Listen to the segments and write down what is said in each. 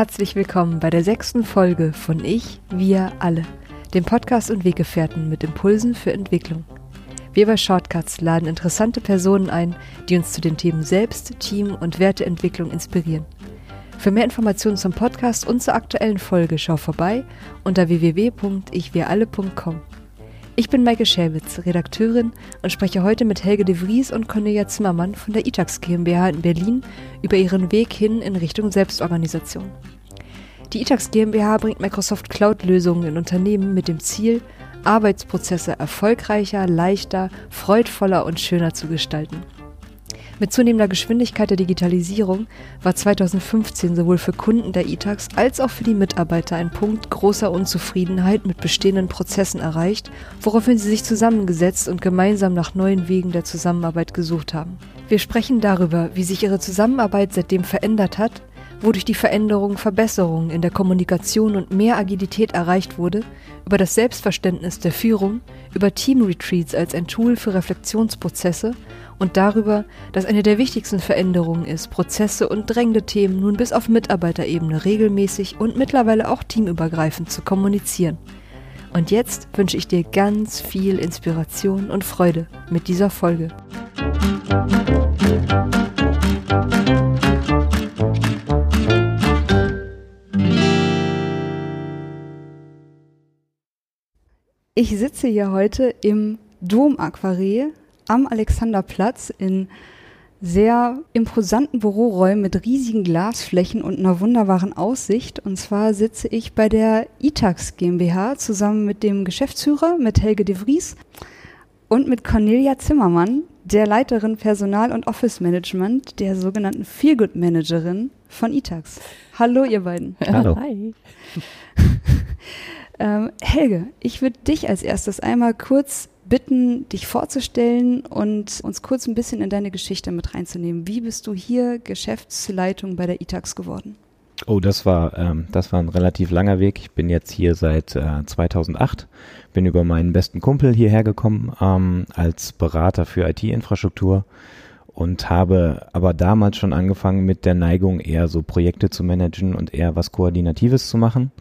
Herzlich willkommen bei der sechsten Folge von Ich, Wir, Alle, dem Podcast und Weggefährten mit Impulsen für Entwicklung. Wir bei Shortcuts laden interessante Personen ein, die uns zu den Themen Selbst, Team und Werteentwicklung inspirieren. Für mehr Informationen zum Podcast und zur aktuellen Folge schau vorbei unter www.ichwiralle.com. Ich bin Maike Schäwitz, Redakteurin und spreche heute mit Helge de Vries und Cornelia Zimmermann von der ITAX GmbH in Berlin über ihren Weg hin in Richtung Selbstorganisation. Die ITAX GmbH bringt Microsoft Cloud-Lösungen in Unternehmen mit dem Ziel, Arbeitsprozesse erfolgreicher, leichter, freudvoller und schöner zu gestalten. Mit zunehmender Geschwindigkeit der Digitalisierung war 2015 sowohl für Kunden der ITAX als auch für die Mitarbeiter ein Punkt großer Unzufriedenheit mit bestehenden Prozessen erreicht, woraufhin sie sich zusammengesetzt und gemeinsam nach neuen Wegen der Zusammenarbeit gesucht haben. Wir sprechen darüber, wie sich ihre Zusammenarbeit seitdem verändert hat, wodurch die Veränderung Verbesserungen in der Kommunikation und mehr Agilität erreicht wurde, über das Selbstverständnis der Führung, über Team-Retreats als ein Tool für Reflexionsprozesse und darüber, dass eine der wichtigsten Veränderungen ist, Prozesse und drängende Themen nun bis auf Mitarbeiterebene regelmäßig und mittlerweile auch teamübergreifend zu kommunizieren. Und jetzt wünsche ich dir ganz viel Inspiration und Freude mit dieser Folge. Ich sitze hier heute im Dom Aquarell am Alexanderplatz in sehr imposanten Büroräumen mit riesigen Glasflächen und einer wunderbaren Aussicht. Und zwar sitze ich bei der ITAX GmbH zusammen mit dem Geschäftsführer, mit Helge de Vries und mit Cornelia Zimmermann, der Leiterin Personal- und Office Management, der sogenannten Feelgood Managerin von ITAX. Hallo, ihr beiden. Hallo. Hi. ähm, Helge, ich würde dich als erstes einmal kurz bitten, dich vorzustellen und uns kurz ein bisschen in deine Geschichte mit reinzunehmen. Wie bist du hier Geschäftsleitung bei der ITAX geworden? Oh, das war, ähm, das war ein relativ langer Weg. Ich bin jetzt hier seit äh, 2008, bin über meinen besten Kumpel hierher gekommen ähm, als Berater für IT-Infrastruktur und habe aber damals schon angefangen mit der Neigung, eher so Projekte zu managen und eher was Koordinatives zu machen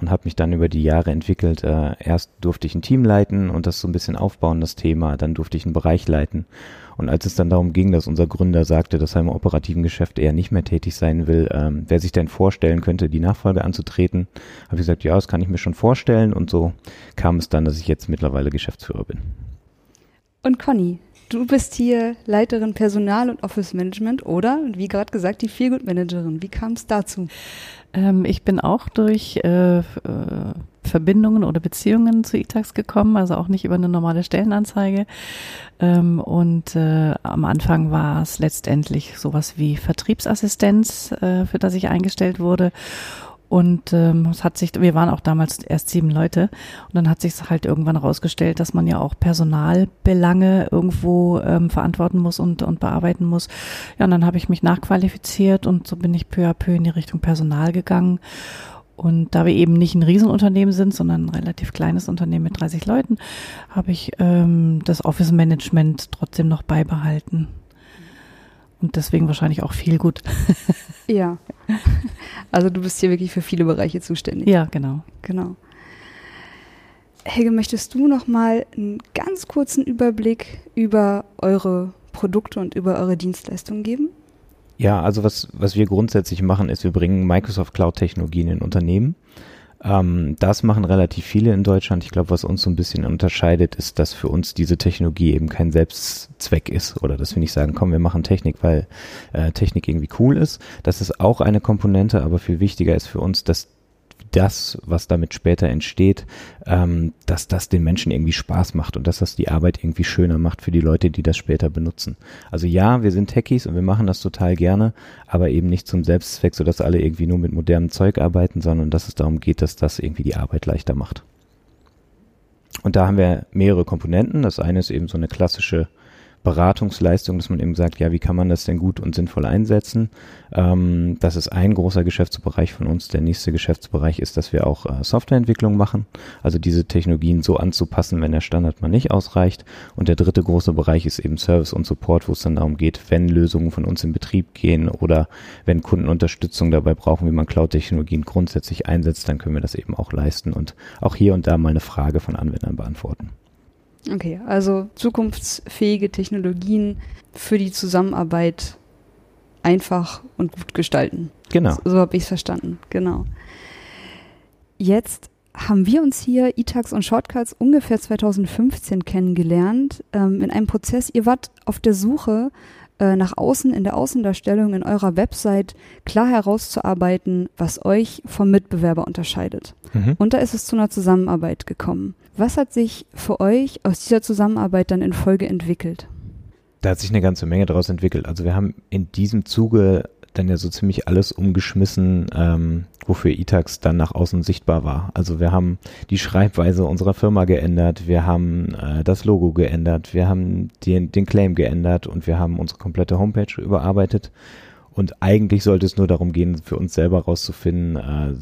und habe mich dann über die Jahre entwickelt. Äh, erst durfte ich ein Team leiten und das so ein bisschen aufbauen, das Thema. Dann durfte ich einen Bereich leiten. Und als es dann darum ging, dass unser Gründer sagte, dass er im operativen Geschäft eher nicht mehr tätig sein will, ähm, wer sich denn vorstellen könnte, die Nachfolge anzutreten, habe ich gesagt, ja, das kann ich mir schon vorstellen. Und so kam es dann, dass ich jetzt mittlerweile Geschäftsführer bin. Und Conny, du bist hier Leiterin Personal und Office Management oder, wie gerade gesagt, die Feelgood Managerin. Wie kam es dazu? Ähm, ich bin auch durch äh, äh, Verbindungen oder Beziehungen zu ITAX gekommen, also auch nicht über eine normale Stellenanzeige. Ähm, und äh, am Anfang war es letztendlich sowas wie Vertriebsassistenz, äh, für das ich eingestellt wurde. Und ähm, es hat sich, wir waren auch damals erst sieben Leute und dann hat sich halt irgendwann herausgestellt, dass man ja auch Personalbelange irgendwo ähm, verantworten muss und, und bearbeiten muss. Ja, und dann habe ich mich nachqualifiziert und so bin ich peu à peu in die Richtung Personal gegangen. Und da wir eben nicht ein Riesenunternehmen sind, sondern ein relativ kleines Unternehmen mit 30 Leuten, habe ich ähm, das Office Management trotzdem noch beibehalten. Und deswegen wahrscheinlich auch viel gut. ja. Also du bist hier wirklich für viele Bereiche zuständig. Ja, genau. Genau. Helge, möchtest du noch mal einen ganz kurzen Überblick über eure Produkte und über eure Dienstleistungen geben? Ja, also was, was wir grundsätzlich machen, ist, wir bringen Microsoft Cloud-Technologien in Unternehmen. Ähm, das machen relativ viele in Deutschland. Ich glaube, was uns so ein bisschen unterscheidet, ist, dass für uns diese Technologie eben kein Selbstzweck ist oder dass wir nicht sagen, komm, wir machen Technik, weil äh, Technik irgendwie cool ist. Das ist auch eine Komponente, aber viel wichtiger ist für uns, dass das, was damit später entsteht, ähm, dass das den Menschen irgendwie Spaß macht und dass das die Arbeit irgendwie schöner macht für die Leute, die das später benutzen. Also ja, wir sind Techies und wir machen das total gerne, aber eben nicht zum Selbstzweck, sodass alle irgendwie nur mit modernem Zeug arbeiten, sondern dass es darum geht, dass das irgendwie die Arbeit leichter macht. Und da haben wir mehrere Komponenten. Das eine ist eben so eine klassische Beratungsleistung, dass man eben sagt, ja, wie kann man das denn gut und sinnvoll einsetzen? Ähm, das ist ein großer Geschäftsbereich von uns. Der nächste Geschäftsbereich ist, dass wir auch äh, Softwareentwicklung machen, also diese Technologien so anzupassen, wenn der Standard mal nicht ausreicht. Und der dritte große Bereich ist eben Service und Support, wo es dann darum geht, wenn Lösungen von uns in Betrieb gehen oder wenn Kunden Unterstützung dabei brauchen, wie man Cloud-Technologien grundsätzlich einsetzt, dann können wir das eben auch leisten und auch hier und da mal eine Frage von Anwendern beantworten. Okay, also zukunftsfähige Technologien für die Zusammenarbeit einfach und gut gestalten. Genau. So, so habe ich es verstanden. Genau. Jetzt haben wir uns hier, E-Tags und Shortcuts, ungefähr 2015 kennengelernt, ähm, in einem Prozess. Ihr wart auf der Suche äh, nach außen, in der Außendarstellung, in eurer Website klar herauszuarbeiten, was euch vom Mitbewerber unterscheidet. Mhm. Und da ist es zu einer Zusammenarbeit gekommen. Was hat sich für euch aus dieser Zusammenarbeit dann in Folge entwickelt? Da hat sich eine ganze Menge daraus entwickelt. Also wir haben in diesem Zuge dann ja so ziemlich alles umgeschmissen, ähm, wofür Itax dann nach außen sichtbar war. Also wir haben die Schreibweise unserer Firma geändert, wir haben äh, das Logo geändert, wir haben den, den Claim geändert und wir haben unsere komplette Homepage überarbeitet. Und eigentlich sollte es nur darum gehen, für uns selber rauszufinden, äh,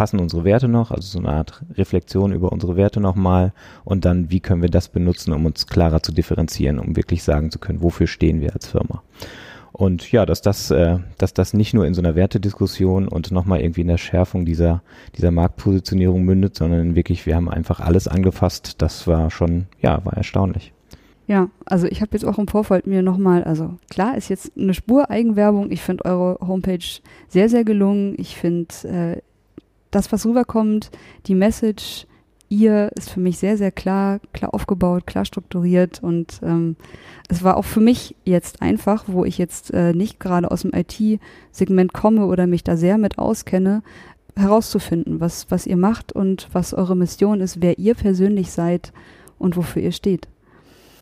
passen unsere Werte noch, also so eine Art Reflexion über unsere Werte nochmal und dann, wie können wir das benutzen, um uns klarer zu differenzieren, um wirklich sagen zu können, wofür stehen wir als Firma. Und ja, dass das, äh, dass das nicht nur in so einer Wertediskussion und nochmal irgendwie in der Schärfung dieser, dieser Marktpositionierung mündet, sondern wirklich, wir haben einfach alles angefasst. Das war schon, ja, war erstaunlich. Ja, also ich habe jetzt auch im Vorfeld mir nochmal, also klar ist jetzt eine Spur Eigenwerbung. Ich finde eure Homepage sehr, sehr gelungen. Ich finde äh, das, was rüberkommt, die Message, ihr ist für mich sehr, sehr klar, klar aufgebaut, klar strukturiert und ähm, es war auch für mich jetzt einfach, wo ich jetzt äh, nicht gerade aus dem IT-Segment komme oder mich da sehr mit auskenne, herauszufinden, was, was ihr macht und was eure Mission ist, wer ihr persönlich seid und wofür ihr steht.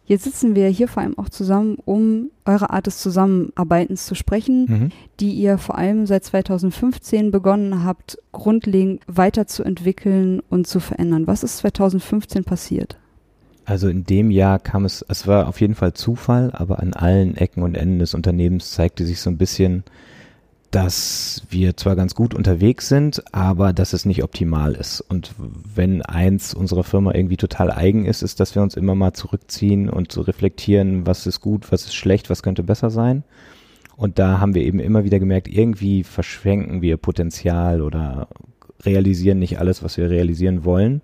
Jetzt sitzen wir hier vor allem auch zusammen, um eure Art des Zusammenarbeitens zu sprechen, mhm. die ihr vor allem seit 2015 begonnen habt, grundlegend weiterzuentwickeln und zu verändern. Was ist 2015 passiert? Also in dem Jahr kam es, es war auf jeden Fall Zufall, aber an allen Ecken und Enden des Unternehmens zeigte sich so ein bisschen dass wir zwar ganz gut unterwegs sind, aber dass es nicht optimal ist. Und wenn eins unserer Firma irgendwie total eigen ist, ist, dass wir uns immer mal zurückziehen und so reflektieren, was ist gut, was ist schlecht, was könnte besser sein. Und da haben wir eben immer wieder gemerkt, irgendwie verschwenken wir Potenzial oder realisieren nicht alles, was wir realisieren wollen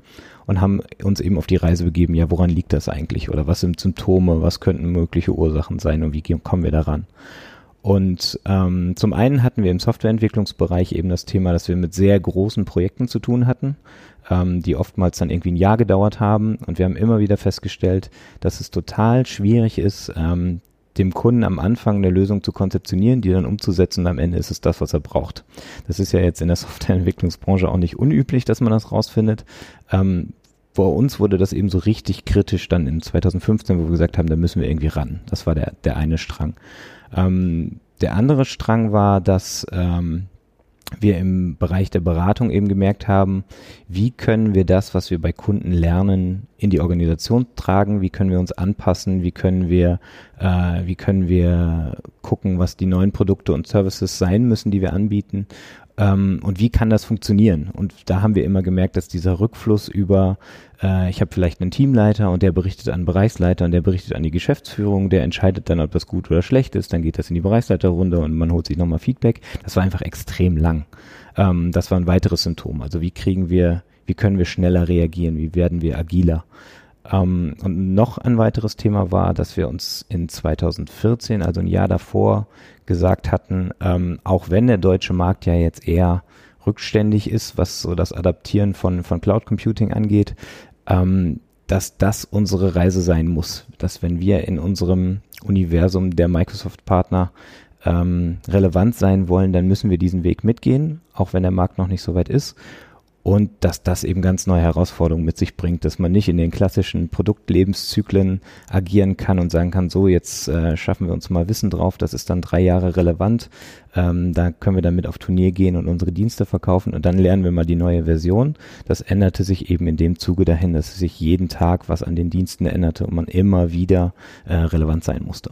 und haben uns eben auf die Reise begeben, ja, woran liegt das eigentlich oder was sind Symptome, was könnten mögliche Ursachen sein und wie kommen wir daran? Und ähm, zum einen hatten wir im Softwareentwicklungsbereich eben das Thema, dass wir mit sehr großen Projekten zu tun hatten, ähm, die oftmals dann irgendwie ein Jahr gedauert haben. Und wir haben immer wieder festgestellt, dass es total schwierig ist, ähm, dem Kunden am Anfang eine Lösung zu konzeptionieren, die dann umzusetzen und am Ende ist es das, was er braucht. Das ist ja jetzt in der Softwareentwicklungsbranche auch nicht unüblich, dass man das rausfindet. Ähm, vor uns wurde das eben so richtig kritisch dann in 2015, wo wir gesagt haben, da müssen wir irgendwie ran. Das war der, der eine Strang. Ähm, der andere Strang war, dass ähm, wir im Bereich der Beratung eben gemerkt haben, wie können wir das, was wir bei Kunden lernen, in die Organisation tragen, wie können wir uns anpassen, wie können wir, äh, wie können wir gucken, was die neuen Produkte und Services sein müssen, die wir anbieten ähm, und wie kann das funktionieren? Und da haben wir immer gemerkt, dass dieser Rückfluss über, äh, ich habe vielleicht einen Teamleiter und der berichtet an den Bereichsleiter und der berichtet an die Geschäftsführung, der entscheidet dann, ob das gut oder schlecht ist, dann geht das in die Bereichsleiterrunde und man holt sich nochmal Feedback. Das war einfach extrem lang. Ähm, das war ein weiteres Symptom. Also wie kriegen wir, wie können wir schneller reagieren, wie werden wir agiler? Ähm, und noch ein weiteres Thema war, dass wir uns in 2014, also ein Jahr davor, gesagt hatten, ähm, auch wenn der deutsche Markt ja jetzt eher rückständig ist, was so das Adaptieren von, von Cloud Computing angeht, ähm, dass das unsere Reise sein muss. Dass wenn wir in unserem Universum der Microsoft-Partner ähm, relevant sein wollen, dann müssen wir diesen Weg mitgehen, auch wenn der Markt noch nicht so weit ist. Und dass das eben ganz neue Herausforderungen mit sich bringt, dass man nicht in den klassischen Produktlebenszyklen agieren kann und sagen kann, so jetzt äh, schaffen wir uns mal Wissen drauf, das ist dann drei Jahre relevant, ähm, da können wir damit auf Turnier gehen und unsere Dienste verkaufen und dann lernen wir mal die neue Version. Das änderte sich eben in dem Zuge dahin, dass sich jeden Tag was an den Diensten änderte und man immer wieder äh, relevant sein musste.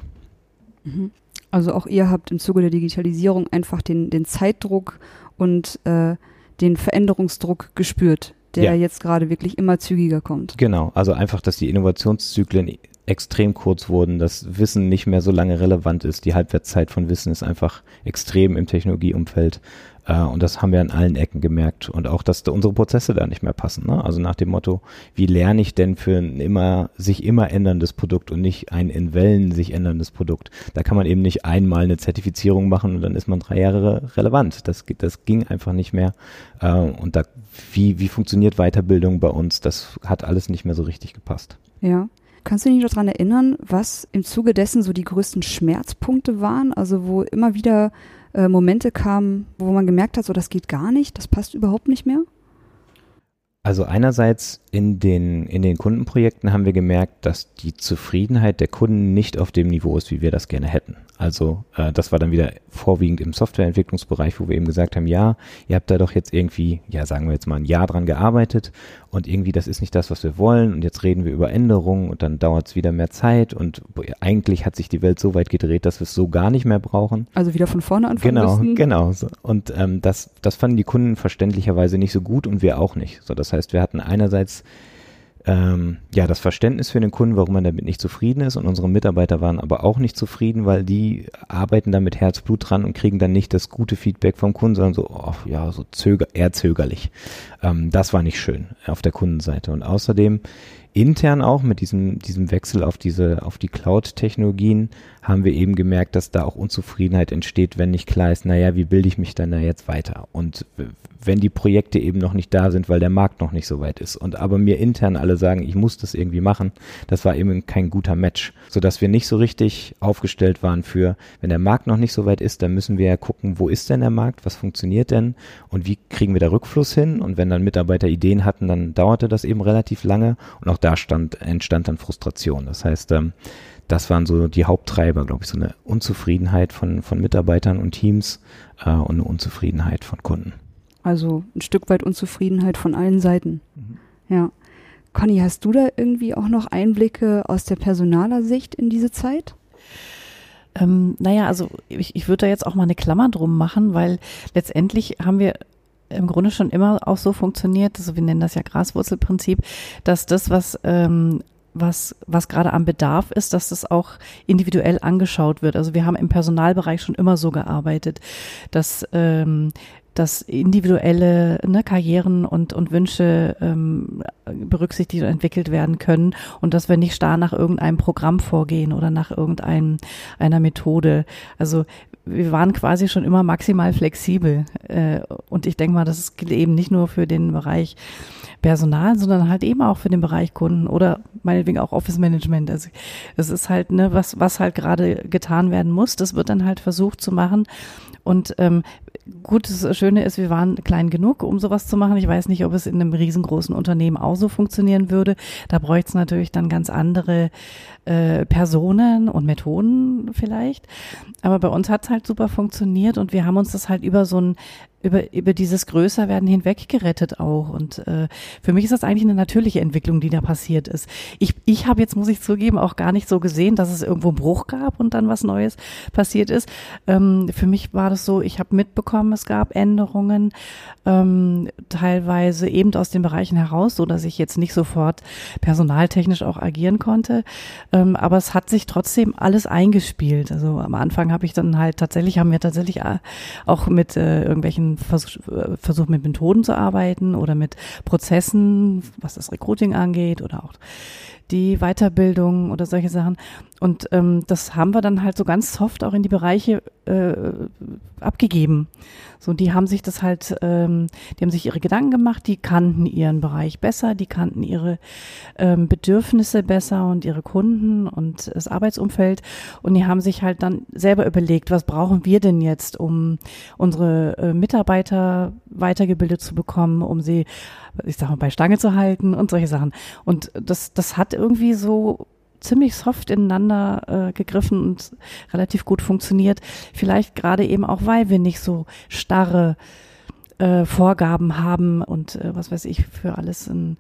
Mhm. Also auch ihr habt im Zuge der Digitalisierung einfach den, den Zeitdruck und äh, den Veränderungsdruck gespürt, der ja. jetzt gerade wirklich immer zügiger kommt. Genau, also einfach, dass die Innovationszyklen extrem kurz wurden, dass Wissen nicht mehr so lange relevant ist. Die Halbwertszeit von Wissen ist einfach extrem im Technologieumfeld. Äh, und das haben wir an allen Ecken gemerkt. Und auch, dass unsere Prozesse da nicht mehr passen. Ne? Also nach dem Motto, wie lerne ich denn für ein immer, sich immer änderndes Produkt und nicht ein in Wellen sich änderndes Produkt? Da kann man eben nicht einmal eine Zertifizierung machen und dann ist man drei Jahre relevant. Das, das ging einfach nicht mehr. Äh, und da, wie, wie funktioniert Weiterbildung bei uns? Das hat alles nicht mehr so richtig gepasst. Ja. Kannst du dich noch daran erinnern, was im Zuge dessen so die größten Schmerzpunkte waren? Also wo immer wieder äh, Momente kamen, wo man gemerkt hat, so das geht gar nicht, das passt überhaupt nicht mehr? Also einerseits in den, in den Kundenprojekten haben wir gemerkt, dass die Zufriedenheit der Kunden nicht auf dem Niveau ist, wie wir das gerne hätten. Also äh, das war dann wieder vorwiegend im Softwareentwicklungsbereich, wo wir eben gesagt haben, ja, ihr habt da doch jetzt irgendwie, ja sagen wir jetzt mal ein Jahr dran gearbeitet und irgendwie das ist nicht das, was wir wollen und jetzt reden wir über Änderungen und dann dauert es wieder mehr Zeit und eigentlich hat sich die Welt so weit gedreht, dass wir es so gar nicht mehr brauchen. Also wieder von vorne anfangen Genau, müssen. genau. So. Und ähm, das, das fanden die Kunden verständlicherweise nicht so gut und wir auch nicht. So, das heißt, wir hatten einerseits ähm, ja, das Verständnis für den Kunden, warum man damit nicht zufrieden ist. Und unsere Mitarbeiter waren aber auch nicht zufrieden, weil die arbeiten da mit Herzblut dran und kriegen dann nicht das gute Feedback vom Kunden, sondern so, oh, ja, so zöger, eher zögerlich. Ähm, das war nicht schön auf der Kundenseite. Und außerdem intern auch mit diesem, diesem Wechsel auf diese, auf die Cloud-Technologien haben wir eben gemerkt, dass da auch Unzufriedenheit entsteht, wenn nicht klar ist, naja, wie bilde ich mich dann da jetzt weiter? Und wenn die Projekte eben noch nicht da sind, weil der Markt noch nicht so weit ist. Und aber mir intern alle sagen, ich muss das irgendwie machen, das war eben kein guter Match. Sodass wir nicht so richtig aufgestellt waren für, wenn der Markt noch nicht so weit ist, dann müssen wir ja gucken, wo ist denn der Markt, was funktioniert denn und wie kriegen wir da Rückfluss hin? Und wenn dann Mitarbeiter Ideen hatten, dann dauerte das eben relativ lange und auch da stand, entstand dann Frustration. Das heißt, ähm, das waren so die Haupttreiber, glaube ich, so eine Unzufriedenheit von, von Mitarbeitern und Teams äh, und eine Unzufriedenheit von Kunden. Also ein Stück weit Unzufriedenheit von allen Seiten. Mhm. Ja. Conny, hast du da irgendwie auch noch Einblicke aus der Personalersicht in diese Zeit? Ähm, naja, also ich, ich würde da jetzt auch mal eine Klammer drum machen, weil letztendlich haben wir im Grunde schon immer auch so funktioniert, also wir nennen das ja Graswurzelprinzip, dass das, was ähm, was, was gerade am Bedarf ist, dass das auch individuell angeschaut wird. Also wir haben im Personalbereich schon immer so gearbeitet, dass ähm, dass individuelle ne, Karrieren und, und Wünsche ähm, berücksichtigt und entwickelt werden können und dass wir nicht starr nach irgendeinem Programm vorgehen oder nach irgendeiner Methode. Also wir waren quasi schon immer maximal flexibel. Äh, und ich denke mal, das gilt eben nicht nur für den Bereich Personal, sondern halt eben auch für den Bereich Kunden oder meinetwegen auch Office Management. Also es ist halt, ne, was, was halt gerade getan werden muss, das wird dann halt versucht zu machen. Und ähm, gut, das Schöne ist, wir waren klein genug, um sowas zu machen. Ich weiß nicht, ob es in einem riesengroßen Unternehmen auch so funktionieren würde. Da bräuchte es natürlich dann ganz andere äh, Personen und Methoden vielleicht. Aber bei uns hat es halt super funktioniert und wir haben uns das halt über so ein über, über dieses Größerwerden hinweg gerettet auch. Und äh, für mich ist das eigentlich eine natürliche Entwicklung, die da passiert ist. Ich, ich habe jetzt, muss ich zugeben, auch gar nicht so gesehen, dass es irgendwo einen Bruch gab und dann was Neues passiert ist. Ähm, für mich war das so, ich habe mitbekommen, es gab Änderungen, ähm, teilweise eben aus den Bereichen heraus, so dass ich jetzt nicht sofort personaltechnisch auch agieren konnte. Ähm, aber es hat sich trotzdem alles eingespielt. Also am Anfang habe ich dann halt tatsächlich, haben wir tatsächlich äh, auch mit äh, irgendwelchen Vers versucht mit Methoden zu arbeiten oder mit Prozessen, was das Recruiting angeht oder auch die Weiterbildung oder solche Sachen. Und ähm, das haben wir dann halt so ganz soft auch in die Bereiche äh, abgegeben. So, die haben sich das halt, ähm, die haben sich ihre Gedanken gemacht, die kannten ihren Bereich besser, die kannten ihre ähm, Bedürfnisse besser und ihre Kunden und das Arbeitsumfeld. Und die haben sich halt dann selber überlegt, was brauchen wir denn jetzt, um unsere äh, Mitarbeiter weitergebildet zu bekommen, um sie, ich sag mal, bei Stange zu halten und solche Sachen. Und das, das hat irgendwie so ziemlich soft ineinander äh, gegriffen und relativ gut funktioniert. Vielleicht gerade eben auch, weil wir nicht so starre äh, Vorgaben haben und äh, was weiß ich für alles ein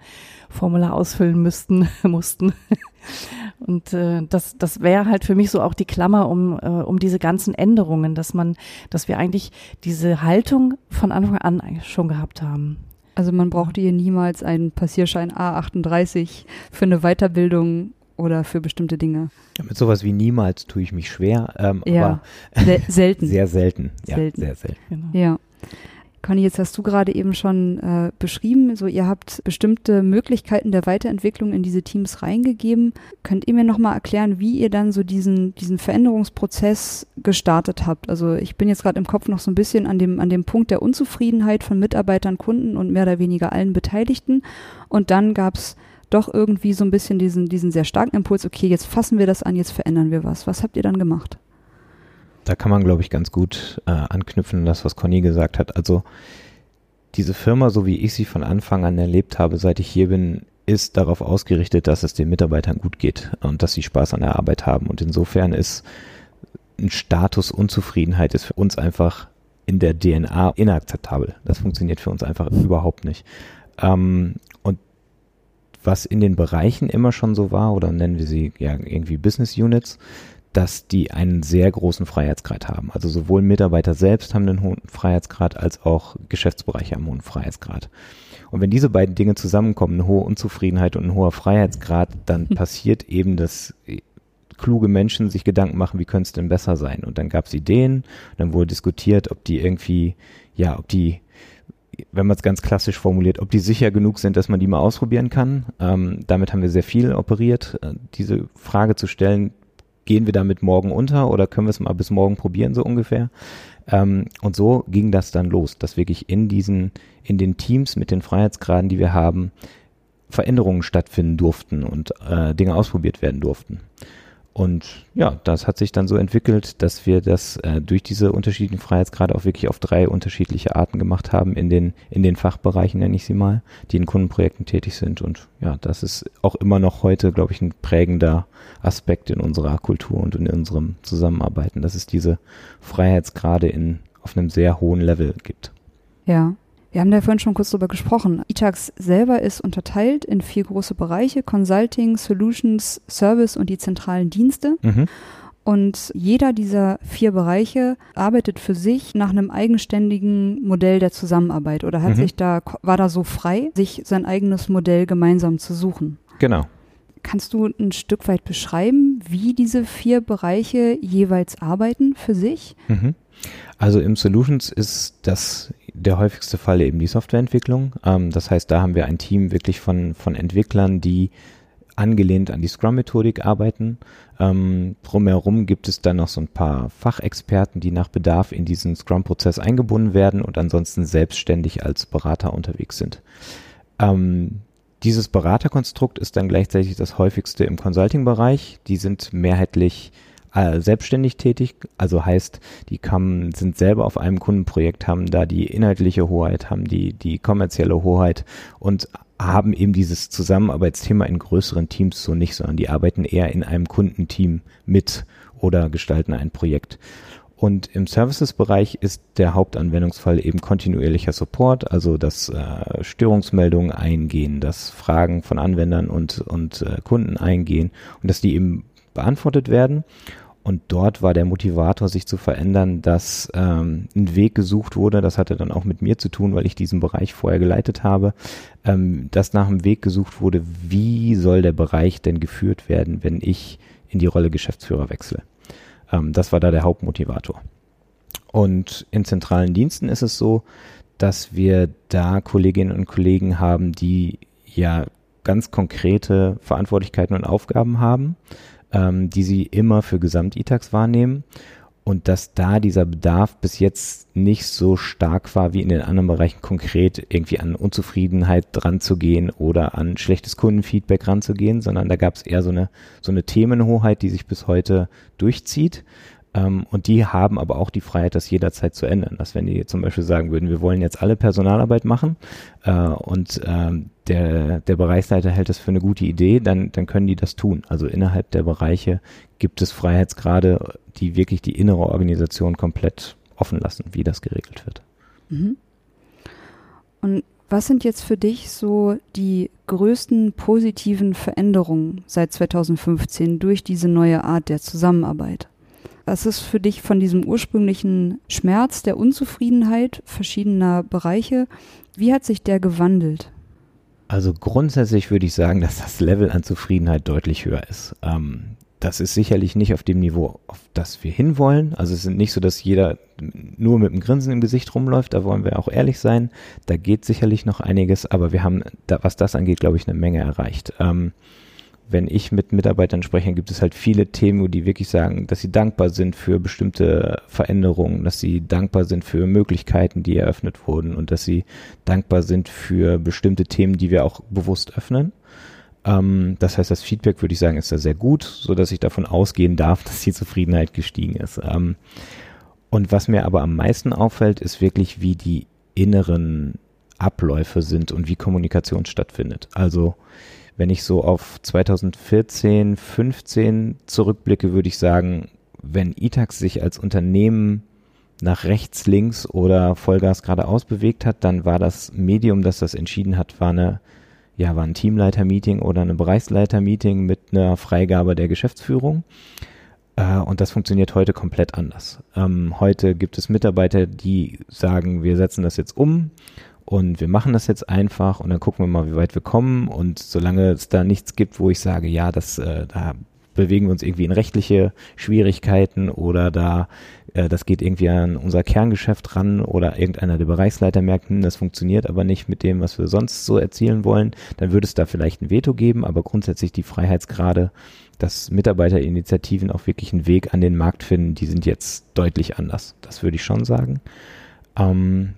Formular ausfüllen müssten mussten und äh, das das wäre halt für mich so auch die Klammer um äh, um diese ganzen Änderungen dass man dass wir eigentlich diese Haltung von Anfang an schon gehabt haben Also man braucht hier niemals einen Passierschein A38 für eine Weiterbildung oder für bestimmte Dinge. Mit sowas wie niemals tue ich mich schwer, ähm, Ja, aber Se selten. sehr selten. Ja, Selten. sehr selten. genau. Ja. Conny, jetzt hast du gerade eben schon äh, beschrieben, so ihr habt bestimmte Möglichkeiten der Weiterentwicklung in diese Teams reingegeben. Könnt ihr mir nochmal erklären, wie ihr dann so diesen, diesen Veränderungsprozess gestartet habt? Also ich bin jetzt gerade im Kopf noch so ein bisschen an dem, an dem Punkt der Unzufriedenheit von Mitarbeitern, Kunden und mehr oder weniger allen Beteiligten. Und dann gab's doch irgendwie so ein bisschen diesen, diesen sehr starken Impuls, okay, jetzt fassen wir das an, jetzt verändern wir was. Was habt ihr dann gemacht? Da kann man, glaube ich, ganz gut äh, anknüpfen an das, was Conny gesagt hat. Also diese Firma, so wie ich sie von Anfang an erlebt habe, seit ich hier bin, ist darauf ausgerichtet, dass es den Mitarbeitern gut geht und dass sie Spaß an der Arbeit haben. Und insofern ist ein Status Unzufriedenheit ist für uns einfach in der DNA inakzeptabel. Das funktioniert für uns einfach überhaupt nicht. Ähm, was in den Bereichen immer schon so war, oder nennen wir sie ja irgendwie Business Units, dass die einen sehr großen Freiheitsgrad haben. Also sowohl Mitarbeiter selbst haben einen hohen Freiheitsgrad, als auch Geschäftsbereiche haben einen hohen Freiheitsgrad. Und wenn diese beiden Dinge zusammenkommen, eine hohe Unzufriedenheit und ein hoher Freiheitsgrad, dann passiert eben, dass kluge Menschen sich Gedanken machen, wie könnte es denn besser sein? Und dann gab es Ideen, dann wurde diskutiert, ob die irgendwie, ja, ob die wenn man es ganz klassisch formuliert, ob die sicher genug sind, dass man die mal ausprobieren kann. Ähm, damit haben wir sehr viel operiert. Äh, diese Frage zu stellen, gehen wir damit morgen unter oder können wir es mal bis morgen probieren, so ungefähr. Ähm, und so ging das dann los, dass wirklich in diesen, in den Teams mit den Freiheitsgraden, die wir haben, Veränderungen stattfinden durften und äh, Dinge ausprobiert werden durften. Und ja, das hat sich dann so entwickelt, dass wir das äh, durch diese unterschiedlichen Freiheitsgrade auch wirklich auf drei unterschiedliche Arten gemacht haben in den, in den Fachbereichen, nenne ich sie mal, die in Kundenprojekten tätig sind. Und ja, das ist auch immer noch heute, glaube ich, ein prägender Aspekt in unserer Kultur und in unserem Zusammenarbeiten, dass es diese Freiheitsgrade in, auf einem sehr hohen Level gibt. Ja. Wir haben da vorhin schon kurz drüber gesprochen. Itax selber ist unterteilt in vier große Bereiche: Consulting, Solutions, Service und die zentralen Dienste. Mhm. Und jeder dieser vier Bereiche arbeitet für sich nach einem eigenständigen Modell der Zusammenarbeit oder hat Mhm. sich da, war da so frei, sich sein eigenes Modell gemeinsam zu suchen. Genau. Kannst du ein Stück weit beschreiben, wie diese vier Bereiche jeweils arbeiten für sich? Mhm. Also im Solutions ist das der häufigste Fall eben die Softwareentwicklung. Ähm, das heißt, da haben wir ein Team wirklich von, von Entwicklern, die angelehnt an die Scrum-Methodik arbeiten. Ähm, drumherum gibt es dann noch so ein paar Fachexperten, die nach Bedarf in diesen Scrum-Prozess eingebunden werden und ansonsten selbstständig als Berater unterwegs sind. Ähm, dieses Beraterkonstrukt ist dann gleichzeitig das häufigste im Consulting-Bereich. Die sind mehrheitlich äh, selbstständig tätig, also heißt, die kam, sind selber auf einem Kundenprojekt, haben da die inhaltliche Hoheit, haben die, die kommerzielle Hoheit und haben eben dieses Zusammenarbeitsthema in größeren Teams so nicht, sondern die arbeiten eher in einem Kundenteam mit oder gestalten ein Projekt. Und im Services-Bereich ist der Hauptanwendungsfall eben kontinuierlicher Support, also dass äh, Störungsmeldungen eingehen, dass Fragen von Anwendern und, und äh, Kunden eingehen und dass die eben beantwortet werden. Und dort war der Motivator, sich zu verändern, dass ähm, ein Weg gesucht wurde, das hatte dann auch mit mir zu tun, weil ich diesen Bereich vorher geleitet habe, ähm, dass nach einem Weg gesucht wurde, wie soll der Bereich denn geführt werden, wenn ich in die Rolle Geschäftsführer wechsle. Ähm, das war da der Hauptmotivator. Und in zentralen Diensten ist es so, dass wir da Kolleginnen und Kollegen haben, die ja ganz konkrete Verantwortlichkeiten und Aufgaben haben, ähm, die sie immer für Gesamt-ITAX wahrnehmen und dass da dieser Bedarf bis jetzt nicht so stark war wie in den anderen Bereichen konkret irgendwie an Unzufriedenheit dran zu gehen oder an schlechtes Kundenfeedback ranzugehen, sondern da gab es eher so eine, so eine Themenhoheit, die sich bis heute durchzieht. Ähm, und die haben aber auch die Freiheit, das jederzeit zu ändern. Dass wenn die zum Beispiel sagen würden, wir wollen jetzt alle Personalarbeit machen äh, und ähm, der, der Bereichsleiter hält das für eine gute Idee, dann, dann können die das tun. Also innerhalb der Bereiche gibt es Freiheitsgrade, die wirklich die innere Organisation komplett offen lassen, wie das geregelt wird. Mhm. Und was sind jetzt für dich so die größten positiven Veränderungen seit 2015 durch diese neue Art der Zusammenarbeit? Was ist für dich von diesem ursprünglichen Schmerz der Unzufriedenheit verschiedener Bereiche, wie hat sich der gewandelt? Also grundsätzlich würde ich sagen, dass das Level an Zufriedenheit deutlich höher ist. Ähm, das ist sicherlich nicht auf dem Niveau, auf das wir hinwollen. Also es ist nicht so, dass jeder nur mit einem Grinsen im Gesicht rumläuft. Da wollen wir auch ehrlich sein. Da geht sicherlich noch einiges, aber wir haben, da, was das angeht, glaube ich, eine Menge erreicht. Ähm, wenn ich mit Mitarbeitern spreche, gibt es halt viele Themen, die wirklich sagen, dass sie dankbar sind für bestimmte Veränderungen, dass sie dankbar sind für Möglichkeiten, die eröffnet wurden und dass sie dankbar sind für bestimmte Themen, die wir auch bewusst öffnen. Ähm, das heißt, das Feedback würde ich sagen, ist da sehr gut, so dass ich davon ausgehen darf, dass die Zufriedenheit gestiegen ist. Ähm, und was mir aber am meisten auffällt, ist wirklich, wie die inneren Abläufe sind und wie Kommunikation stattfindet. Also wenn ich so auf 2014, 15 zurückblicke, würde ich sagen, wenn Itax sich als Unternehmen nach rechts, links oder Vollgas geradeaus bewegt hat, dann war das Medium, das das entschieden hat, war eine ja, war ein Teamleiter-Meeting oder ein Bereichsleiter-Meeting mit einer Freigabe der Geschäftsführung. Äh, und das funktioniert heute komplett anders. Ähm, heute gibt es Mitarbeiter, die sagen, wir setzen das jetzt um und wir machen das jetzt einfach und dann gucken wir mal, wie weit wir kommen. Und solange es da nichts gibt, wo ich sage, ja, das, äh, da bewegen wir uns irgendwie in rechtliche Schwierigkeiten oder da äh, das geht irgendwie an unser Kerngeschäft ran oder irgendeiner der Bereichsleiter merkt, hm, das funktioniert aber nicht mit dem, was wir sonst so erzielen wollen, dann würde es da vielleicht ein Veto geben, aber grundsätzlich die Freiheitsgrade, dass Mitarbeiterinitiativen auch wirklich einen Weg an den Markt finden, die sind jetzt deutlich anders. Das würde ich schon sagen. Ähm,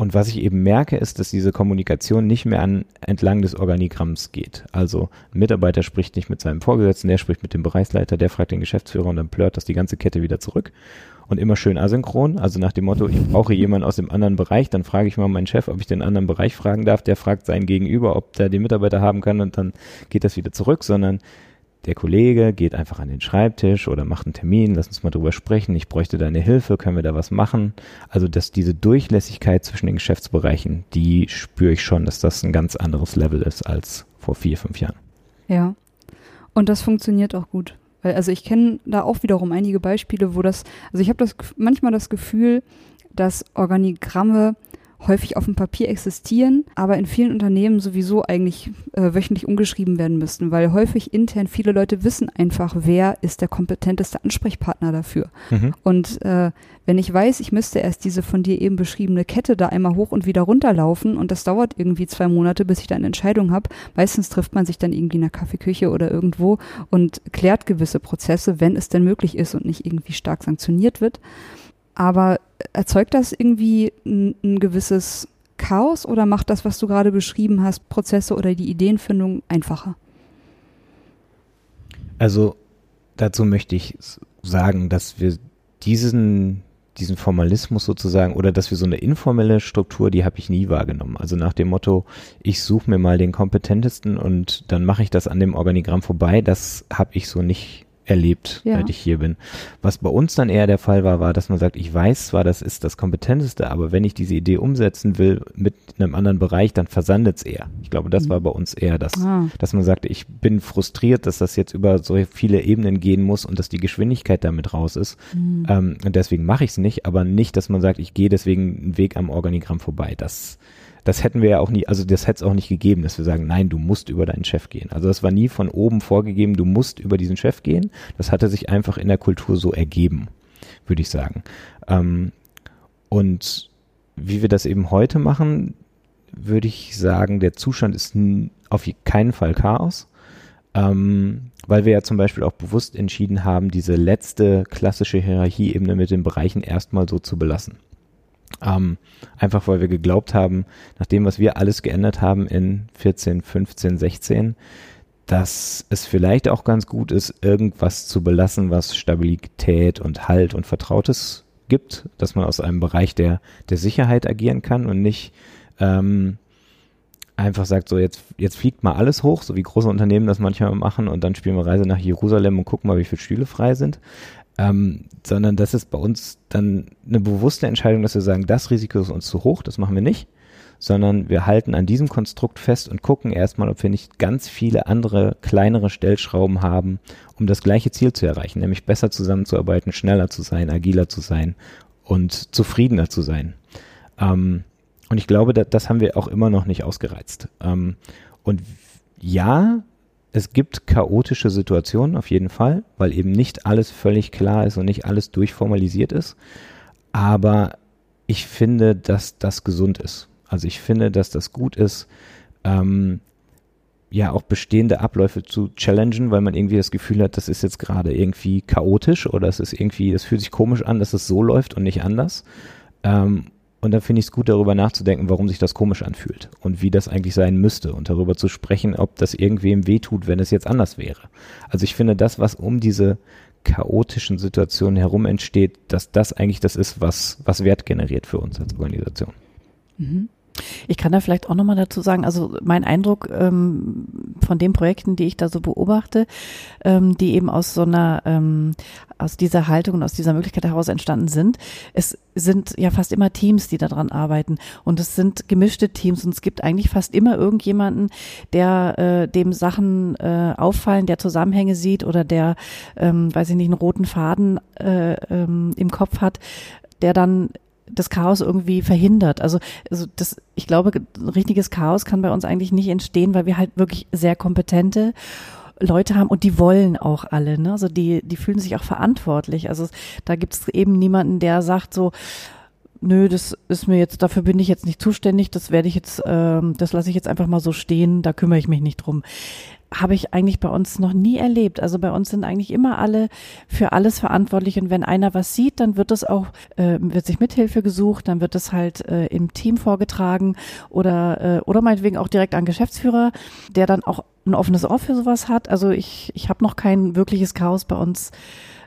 und was ich eben merke, ist, dass diese Kommunikation nicht mehr an, entlang des Organigramms geht. Also ein Mitarbeiter spricht nicht mit seinem Vorgesetzten, der spricht mit dem Bereichsleiter, der fragt den Geschäftsführer und dann plört das die ganze Kette wieder zurück. Und immer schön asynchron, also nach dem Motto, ich brauche jemanden aus dem anderen Bereich, dann frage ich mal meinen Chef, ob ich den anderen Bereich fragen darf. Der fragt seinen Gegenüber, ob der den Mitarbeiter haben kann und dann geht das wieder zurück, sondern der Kollege geht einfach an den Schreibtisch oder macht einen Termin, lass uns mal drüber sprechen, ich bräuchte deine Hilfe, können wir da was machen? Also, dass diese Durchlässigkeit zwischen den Geschäftsbereichen, die spüre ich schon, dass das ein ganz anderes Level ist als vor vier, fünf Jahren. Ja. Und das funktioniert auch gut. Weil, also ich kenne da auch wiederum einige Beispiele, wo das, also ich habe das manchmal das Gefühl, dass Organigramme häufig auf dem Papier existieren, aber in vielen Unternehmen sowieso eigentlich äh, wöchentlich umgeschrieben werden müssten, weil häufig intern viele Leute wissen einfach, wer ist der kompetenteste Ansprechpartner dafür. Mhm. Und äh, wenn ich weiß, ich müsste erst diese von dir eben beschriebene Kette da einmal hoch und wieder runterlaufen und das dauert irgendwie zwei Monate, bis ich da eine Entscheidung habe, meistens trifft man sich dann irgendwie in der Kaffeeküche oder irgendwo und klärt gewisse Prozesse, wenn es denn möglich ist und nicht irgendwie stark sanktioniert wird. Aber erzeugt das irgendwie ein, ein gewisses Chaos oder macht das, was du gerade beschrieben hast, Prozesse oder die Ideenfindung einfacher? Also dazu möchte ich sagen, dass wir diesen, diesen Formalismus sozusagen oder dass wir so eine informelle Struktur, die habe ich nie wahrgenommen. Also nach dem Motto, ich suche mir mal den kompetentesten und dann mache ich das an dem Organigramm vorbei, das habe ich so nicht erlebt, ja. seit ich hier bin. Was bei uns dann eher der Fall war, war, dass man sagt, ich weiß zwar, das ist das Kompetenteste, aber wenn ich diese Idee umsetzen will mit einem anderen Bereich, dann versandet es eher. Ich glaube, das mhm. war bei uns eher das, ah. dass man sagte, ich bin frustriert, dass das jetzt über so viele Ebenen gehen muss und dass die Geschwindigkeit damit raus ist. Mhm. Ähm, und deswegen mache ich es nicht, aber nicht, dass man sagt, ich gehe deswegen einen Weg am Organigramm vorbei. Das das hätten wir ja auch nie, also das hätte es auch nicht gegeben, dass wir sagen, nein, du musst über deinen Chef gehen. Also das war nie von oben vorgegeben, du musst über diesen Chef gehen. Das hatte sich einfach in der Kultur so ergeben, würde ich sagen. Ähm, und wie wir das eben heute machen, würde ich sagen, der Zustand ist auf keinen Fall Chaos. Ähm, weil wir ja zum Beispiel auch bewusst entschieden haben, diese letzte klassische Hierarchieebene mit den Bereichen erstmal so zu belassen. Ähm, einfach weil wir geglaubt haben, nach dem, was wir alles geändert haben in 14, 15, 16, dass es vielleicht auch ganz gut ist, irgendwas zu belassen, was Stabilität und Halt und Vertrautes gibt, dass man aus einem Bereich der, der Sicherheit agieren kann und nicht ähm, einfach sagt, so jetzt, jetzt fliegt mal alles hoch, so wie große Unternehmen das manchmal machen und dann spielen wir Reise nach Jerusalem und gucken mal, wie viele Stühle frei sind. Ähm, sondern das ist bei uns dann eine bewusste Entscheidung, dass wir sagen, das Risiko ist uns zu hoch, das machen wir nicht sondern wir halten an diesem Konstrukt fest und gucken erstmal, ob wir nicht ganz viele andere kleinere Stellschrauben haben, um das gleiche Ziel zu erreichen, nämlich besser zusammenzuarbeiten, schneller zu sein, agiler zu sein und zufriedener zu sein. Ähm, und ich glaube, da, das haben wir auch immer noch nicht ausgereizt. Ähm, und ja, es gibt chaotische Situationen auf jeden Fall, weil eben nicht alles völlig klar ist und nicht alles durchformalisiert ist. Aber ich finde, dass das gesund ist. Also ich finde, dass das gut ist, ähm, ja auch bestehende Abläufe zu challengen, weil man irgendwie das Gefühl hat, das ist jetzt gerade irgendwie chaotisch oder es ist irgendwie, es fühlt sich komisch an, dass es so läuft und nicht anders. Ähm, und dann finde ich es gut, darüber nachzudenken, warum sich das komisch anfühlt und wie das eigentlich sein müsste und darüber zu sprechen, ob das irgendwem wehtut, wenn es jetzt anders wäre. Also ich finde, das, was um diese chaotischen Situationen herum entsteht, dass das eigentlich das ist, was, was Wert generiert für uns als Organisation. Mhm. Ich kann da vielleicht auch nochmal dazu sagen, also mein Eindruck ähm, von den Projekten, die ich da so beobachte, ähm, die eben aus so einer, ähm, aus dieser Haltung und aus dieser Möglichkeit heraus entstanden sind, es sind ja fast immer Teams, die daran arbeiten. Und es sind gemischte Teams und es gibt eigentlich fast immer irgendjemanden, der äh, dem Sachen äh, auffallen, der Zusammenhänge sieht oder der, ähm, weiß ich nicht, einen roten Faden äh, ähm, im Kopf hat, der dann das Chaos irgendwie verhindert. Also, also das, ich glaube, richtiges Chaos kann bei uns eigentlich nicht entstehen, weil wir halt wirklich sehr kompetente Leute haben und die wollen auch alle. Ne? Also die, die fühlen sich auch verantwortlich. Also da gibt es eben niemanden, der sagt so, nö, das ist mir jetzt, dafür bin ich jetzt nicht zuständig, das werde ich jetzt, ähm, das lasse ich jetzt einfach mal so stehen, da kümmere ich mich nicht drum habe ich eigentlich bei uns noch nie erlebt. Also bei uns sind eigentlich immer alle für alles verantwortlich und wenn einer was sieht, dann wird es auch, äh, wird sich Mithilfe gesucht, dann wird es halt äh, im Team vorgetragen oder, äh, oder meinetwegen auch direkt an Geschäftsführer, der dann auch ein offenes Ohr für sowas hat. Also ich, ich habe noch kein wirkliches Chaos bei uns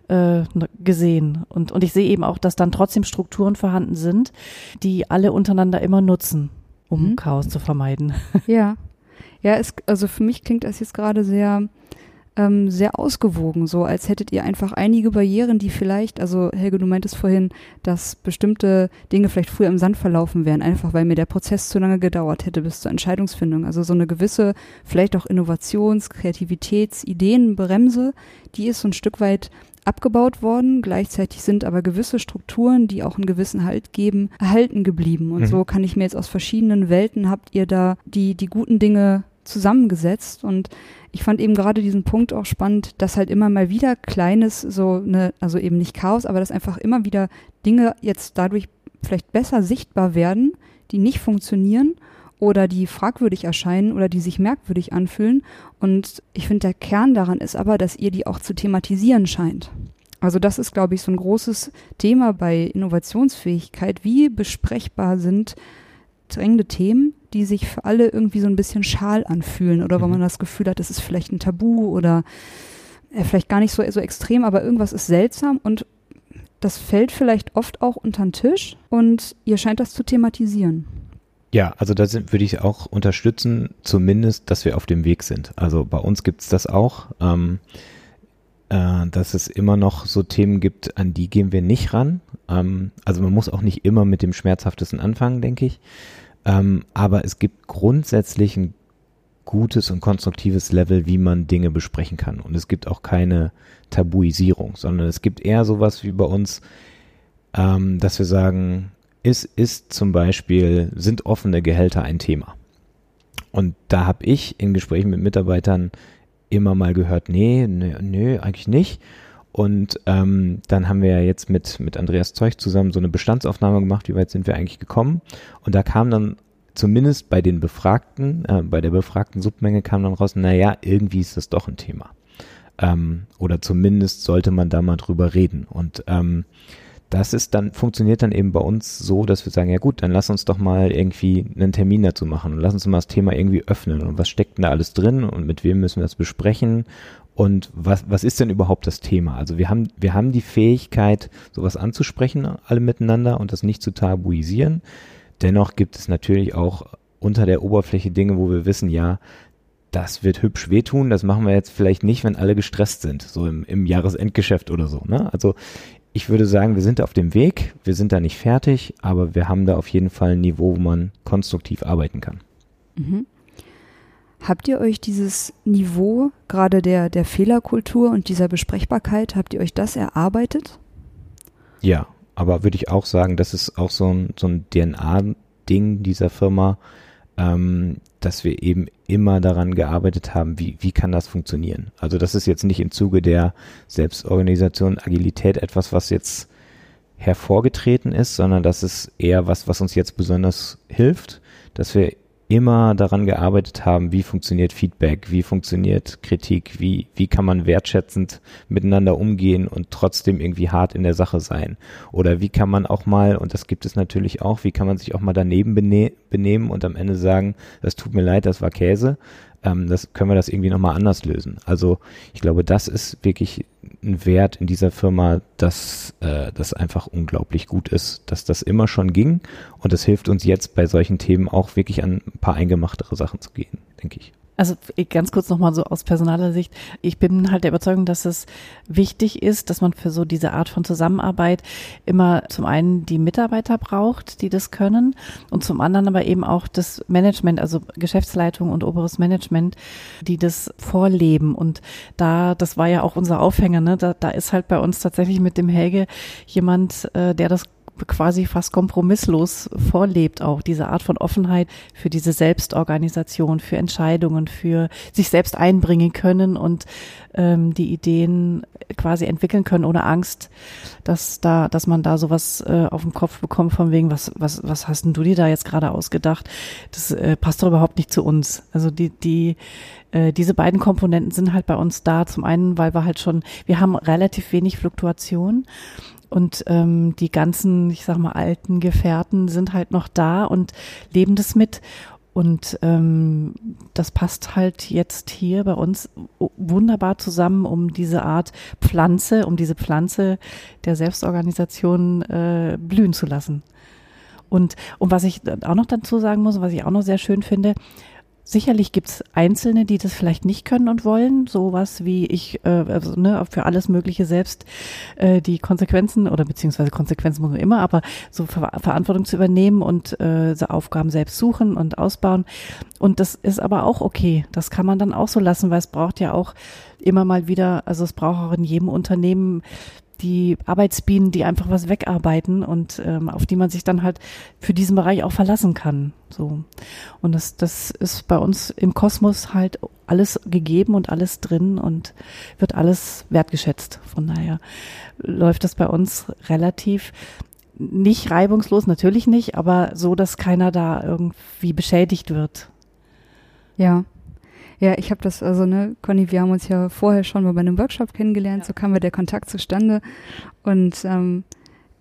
äh, gesehen. Und, und ich sehe eben auch, dass dann trotzdem Strukturen vorhanden sind, die alle untereinander immer nutzen, um mhm. Chaos zu vermeiden. Ja, ja, es, also für mich klingt das jetzt gerade sehr, ähm, sehr ausgewogen, so als hättet ihr einfach einige Barrieren, die vielleicht, also Helge, du meintest vorhin, dass bestimmte Dinge vielleicht früher im Sand verlaufen wären, einfach weil mir der Prozess zu lange gedauert hätte bis zur Entscheidungsfindung. Also so eine gewisse, vielleicht auch Innovations-, Kreativitäts-, Ideenbremse, die ist so ein Stück weit abgebaut worden. Gleichzeitig sind aber gewisse Strukturen, die auch einen gewissen Halt geben, erhalten geblieben. Und mhm. so kann ich mir jetzt aus verschiedenen Welten habt ihr da die, die guten Dinge zusammengesetzt und ich fand eben gerade diesen Punkt auch spannend, dass halt immer mal wieder kleines, so eine, also eben nicht Chaos, aber dass einfach immer wieder Dinge jetzt dadurch vielleicht besser sichtbar werden, die nicht funktionieren oder die fragwürdig erscheinen oder die sich merkwürdig anfühlen. Und ich finde, der Kern daran ist aber, dass ihr die auch zu thematisieren scheint. Also das ist, glaube ich, so ein großes Thema bei Innovationsfähigkeit. Wie besprechbar sind drängende Themen, die sich für alle irgendwie so ein bisschen schal anfühlen oder mhm. wo man das Gefühl hat, das ist vielleicht ein Tabu oder äh, vielleicht gar nicht so, so extrem, aber irgendwas ist seltsam und das fällt vielleicht oft auch unter den Tisch und ihr scheint das zu thematisieren. Ja, also da würde ich auch unterstützen, zumindest, dass wir auf dem Weg sind. Also bei uns gibt es das auch, ähm, äh, dass es immer noch so Themen gibt, an die gehen wir nicht ran. Ähm, also man muss auch nicht immer mit dem Schmerzhaftesten anfangen, denke ich. Ähm, aber es gibt grundsätzlich ein gutes und konstruktives Level, wie man Dinge besprechen kann. Und es gibt auch keine Tabuisierung, sondern es gibt eher sowas wie bei uns, ähm, dass wir sagen, ist, ist zum Beispiel, sind offene Gehälter ein Thema? Und da habe ich in Gesprächen mit Mitarbeitern immer mal gehört, nee, nee, nee eigentlich nicht. Und ähm, dann haben wir ja jetzt mit, mit Andreas Zeug zusammen so eine Bestandsaufnahme gemacht, wie weit sind wir eigentlich gekommen. Und da kam dann zumindest bei den Befragten, äh, bei der befragten Submenge kam dann raus, naja, irgendwie ist das doch ein Thema. Ähm, oder zumindest sollte man da mal drüber reden. Und ähm, das ist dann, funktioniert dann eben bei uns so, dass wir sagen, ja gut, dann lass uns doch mal irgendwie einen Termin dazu machen und lass uns mal das Thema irgendwie öffnen und was steckt denn da alles drin und mit wem müssen wir das besprechen und was, was ist denn überhaupt das Thema? Also wir haben, wir haben die Fähigkeit, sowas anzusprechen, alle miteinander und das nicht zu tabuisieren. Dennoch gibt es natürlich auch unter der Oberfläche Dinge, wo wir wissen, ja, das wird hübsch wehtun, das machen wir jetzt vielleicht nicht, wenn alle gestresst sind, so im, im Jahresendgeschäft oder so. Ne? Also ich würde sagen, wir sind auf dem Weg, wir sind da nicht fertig, aber wir haben da auf jeden Fall ein Niveau, wo man konstruktiv arbeiten kann. Mhm. Habt ihr euch dieses Niveau, gerade der, der Fehlerkultur und dieser Besprechbarkeit, habt ihr euch das erarbeitet? Ja, aber würde ich auch sagen, das ist auch so ein, so ein DNA-Ding dieser Firma, ähm, dass wir eben immer daran gearbeitet haben, wie, wie kann das funktionieren. Also das ist jetzt nicht im Zuge der Selbstorganisation, Agilität etwas, was jetzt hervorgetreten ist, sondern das ist eher was, was uns jetzt besonders hilft, dass wir immer daran gearbeitet haben, wie funktioniert Feedback, wie funktioniert Kritik, wie, wie kann man wertschätzend miteinander umgehen und trotzdem irgendwie hart in der Sache sein. Oder wie kann man auch mal, und das gibt es natürlich auch, wie kann man sich auch mal daneben bene benehmen und am Ende sagen, das tut mir leid, das war Käse. Ähm, das können wir das irgendwie nochmal anders lösen. Also ich glaube, das ist wirklich ein Wert in dieser Firma, dass äh, das einfach unglaublich gut ist, dass das immer schon ging und das hilft uns jetzt bei solchen Themen auch wirklich an ein paar eingemachtere Sachen zu gehen, denke ich. Also ganz kurz nochmal so aus personaler Sicht. Ich bin halt der Überzeugung, dass es wichtig ist, dass man für so diese Art von Zusammenarbeit immer zum einen die Mitarbeiter braucht, die das können und zum anderen aber eben auch das Management, also Geschäftsleitung und oberes Management, die das vorleben. Und da, das war ja auch unser Aufhänger, ne? da, da ist halt bei uns tatsächlich mit dem Helge jemand, äh, der das quasi fast kompromisslos vorlebt, auch diese Art von Offenheit für diese Selbstorganisation, für Entscheidungen, für sich selbst einbringen können und ähm, die Ideen quasi entwickeln können ohne Angst, dass da, dass man da sowas äh, auf den Kopf bekommt von wegen, was, was, was hast denn du dir da jetzt gerade ausgedacht? Das äh, passt doch überhaupt nicht zu uns. Also die, die, äh, diese beiden Komponenten sind halt bei uns da. Zum einen, weil wir halt schon, wir haben relativ wenig Fluktuation und ähm, die ganzen, ich sag mal, alten Gefährten sind halt noch da und leben das mit. Und ähm, das passt halt jetzt hier bei uns wunderbar zusammen, um diese Art Pflanze, um diese Pflanze der Selbstorganisation äh, blühen zu lassen. Und, und was ich auch noch dazu sagen muss, was ich auch noch sehr schön finde, Sicherlich gibt's Einzelne, die das vielleicht nicht können und wollen, sowas wie ich, äh, also, ne, für alles Mögliche selbst äh, die Konsequenzen oder beziehungsweise Konsequenzen muss man immer, aber so Ver Verantwortung zu übernehmen und äh, so Aufgaben selbst suchen und ausbauen. Und das ist aber auch okay. Das kann man dann auch so lassen, weil es braucht ja auch immer mal wieder, also es braucht auch in jedem Unternehmen die Arbeitsbienen, die einfach was wegarbeiten und ähm, auf die man sich dann halt für diesen Bereich auch verlassen kann. So. Und das, das ist bei uns im Kosmos halt alles gegeben und alles drin und wird alles wertgeschätzt. Von daher läuft das bei uns relativ nicht reibungslos, natürlich nicht, aber so, dass keiner da irgendwie beschädigt wird. Ja, ja, ich habe das, also ne, Conny, wir haben uns ja vorher schon mal bei einem Workshop kennengelernt, ja. so kam mir der Kontakt zustande. Und ähm,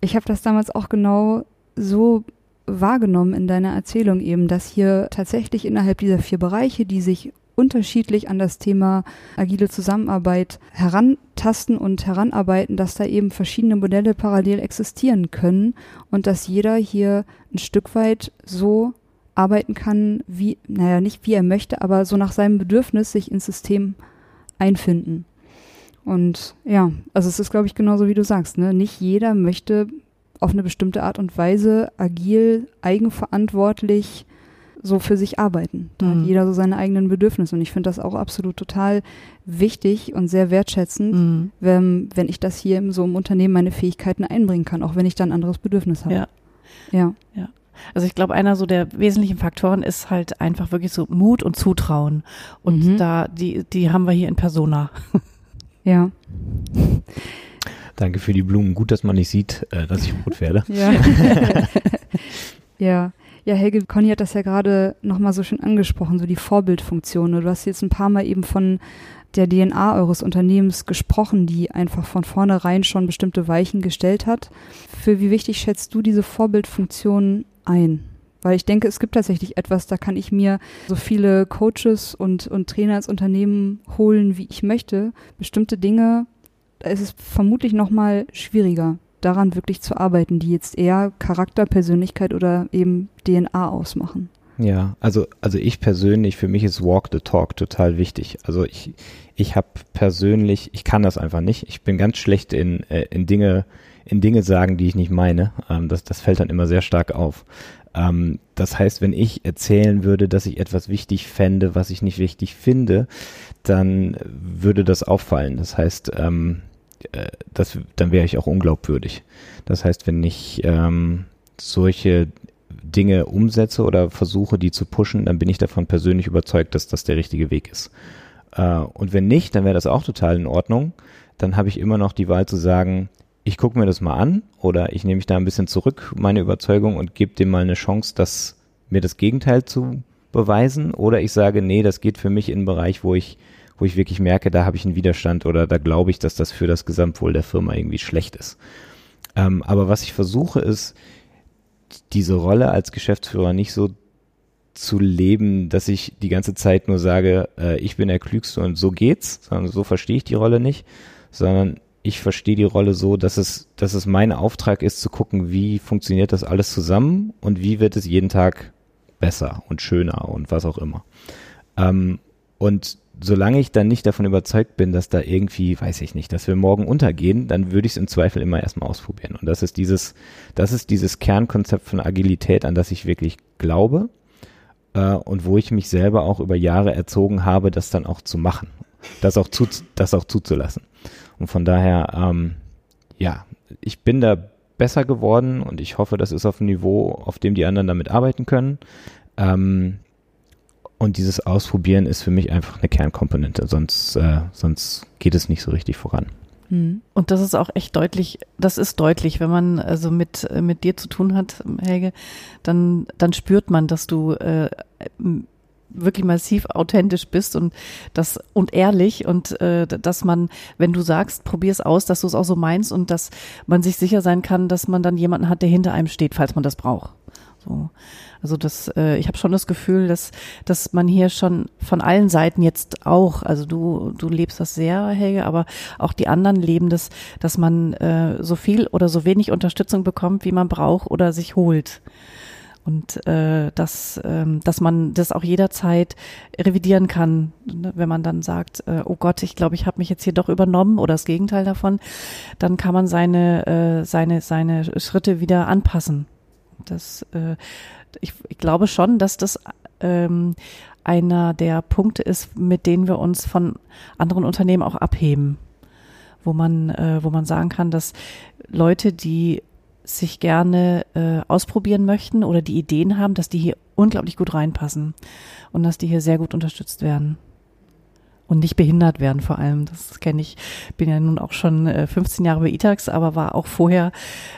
ich habe das damals auch genau so wahrgenommen in deiner Erzählung eben, dass hier tatsächlich innerhalb dieser vier Bereiche, die sich unterschiedlich an das Thema agile Zusammenarbeit herantasten und heranarbeiten, dass da eben verschiedene Modelle parallel existieren können und dass jeder hier ein Stück weit so arbeiten kann, wie, naja, nicht wie er möchte, aber so nach seinem Bedürfnis sich ins System einfinden. Und ja, also es ist, glaube ich, genauso wie du sagst, ne? Nicht jeder möchte auf eine bestimmte Art und Weise agil, eigenverantwortlich so für sich arbeiten. Da mhm. hat jeder so seine eigenen Bedürfnisse. Und ich finde das auch absolut total wichtig und sehr wertschätzend, mhm. wenn, wenn ich das hier in so einem Unternehmen meine Fähigkeiten einbringen kann, auch wenn ich dann ein anderes Bedürfnis habe. Ja. Ja. ja. Also ich glaube, einer so der wesentlichen Faktoren ist halt einfach wirklich so Mut und Zutrauen. Und mhm. da, die, die haben wir hier in Persona. Ja. Danke für die Blumen. Gut, dass man nicht sieht, äh, dass ich rot werde. Ja. ja. Ja, Helge, Conny hat das ja gerade nochmal so schön angesprochen, so die Vorbildfunktion. Du hast jetzt ein paar Mal eben von der DNA eures Unternehmens gesprochen, die einfach von vornherein schon bestimmte Weichen gestellt hat. Für wie wichtig schätzt du diese Vorbildfunktion ein? Weil ich denke, es gibt tatsächlich etwas, da kann ich mir so viele Coaches und, und Trainer ins Unternehmen holen, wie ich möchte. Bestimmte Dinge, da ist es vermutlich nochmal schwieriger, daran wirklich zu arbeiten, die jetzt eher Charakter, Persönlichkeit oder eben DNA ausmachen. Ja, also, also ich persönlich, für mich ist Walk the Talk total wichtig. Also ich, ich habe persönlich, ich kann das einfach nicht. Ich bin ganz schlecht in, äh, in Dinge, in Dinge sagen, die ich nicht meine. Ähm, das, das fällt dann immer sehr stark auf. Ähm, das heißt, wenn ich erzählen würde, dass ich etwas wichtig fände, was ich nicht wichtig finde, dann würde das auffallen. Das heißt, ähm, äh, das, dann wäre ich auch unglaubwürdig. Das heißt, wenn ich ähm, solche Dinge umsetze oder versuche, die zu pushen, dann bin ich davon persönlich überzeugt, dass das der richtige Weg ist. Äh, und wenn nicht, dann wäre das auch total in Ordnung. Dann habe ich immer noch die Wahl zu sagen, ich gucke mir das mal an oder ich nehme mich da ein bisschen zurück, meine Überzeugung, und gebe dem mal eine Chance, das, mir das Gegenteil zu beweisen. Oder ich sage, nee, das geht für mich in einen Bereich, wo ich, wo ich wirklich merke, da habe ich einen Widerstand oder da glaube ich, dass das für das Gesamtwohl der Firma irgendwie schlecht ist. Ähm, aber was ich versuche, ist, diese Rolle als Geschäftsführer nicht so zu leben, dass ich die ganze Zeit nur sage, äh, ich bin der Klügste und so geht's, sondern so verstehe ich die Rolle nicht, sondern ich verstehe die Rolle so, dass es, dass es mein Auftrag ist, zu gucken, wie funktioniert das alles zusammen und wie wird es jeden Tag besser und schöner und was auch immer. Ähm, und solange ich dann nicht davon überzeugt bin, dass da irgendwie, weiß ich nicht, dass wir morgen untergehen, dann würde ich es im Zweifel immer erstmal ausprobieren. Und das ist dieses, das ist dieses Kernkonzept von Agilität, an das ich wirklich glaube äh, und wo ich mich selber auch über Jahre erzogen habe, das dann auch zu machen, das auch, zu, das auch zuzulassen. Und von daher, ähm, ja, ich bin da besser geworden und ich hoffe, das ist auf einem Niveau, auf dem die anderen damit arbeiten können. Ähm, und dieses Ausprobieren ist für mich einfach eine Kernkomponente, sonst, äh, sonst geht es nicht so richtig voran. Hm. Und das ist auch echt deutlich, das ist deutlich, wenn man also mit, mit dir zu tun hat, Helge, dann, dann spürt man, dass du äh, wirklich massiv authentisch bist und das und ehrlich und äh, dass man, wenn du sagst, probier es aus, dass du es auch so meinst und dass man sich sicher sein kann, dass man dann jemanden hat, der hinter einem steht, falls man das braucht. So. Also das, äh, ich habe schon das Gefühl, dass, dass man hier schon von allen Seiten jetzt auch, also du, du lebst das sehr, Helge, aber auch die anderen leben das, dass man äh, so viel oder so wenig Unterstützung bekommt, wie man braucht oder sich holt. Und äh, dass, ähm, dass man das auch jederzeit revidieren kann, ne? wenn man dann sagt, äh, oh Gott, ich glaube, ich habe mich jetzt hier doch übernommen oder das Gegenteil davon, dann kann man seine, äh, seine, seine Schritte wieder anpassen. Das, äh, ich, ich glaube schon, dass das ähm, einer der Punkte ist, mit denen wir uns von anderen Unternehmen auch abheben, wo man, äh, wo man sagen kann, dass Leute, die sich gerne äh, ausprobieren möchten oder die Ideen haben, dass die hier unglaublich gut reinpassen und dass die hier sehr gut unterstützt werden und nicht behindert werden vor allem. Das kenne ich. Bin ja nun auch schon äh, 15 Jahre bei Itax, aber war auch vorher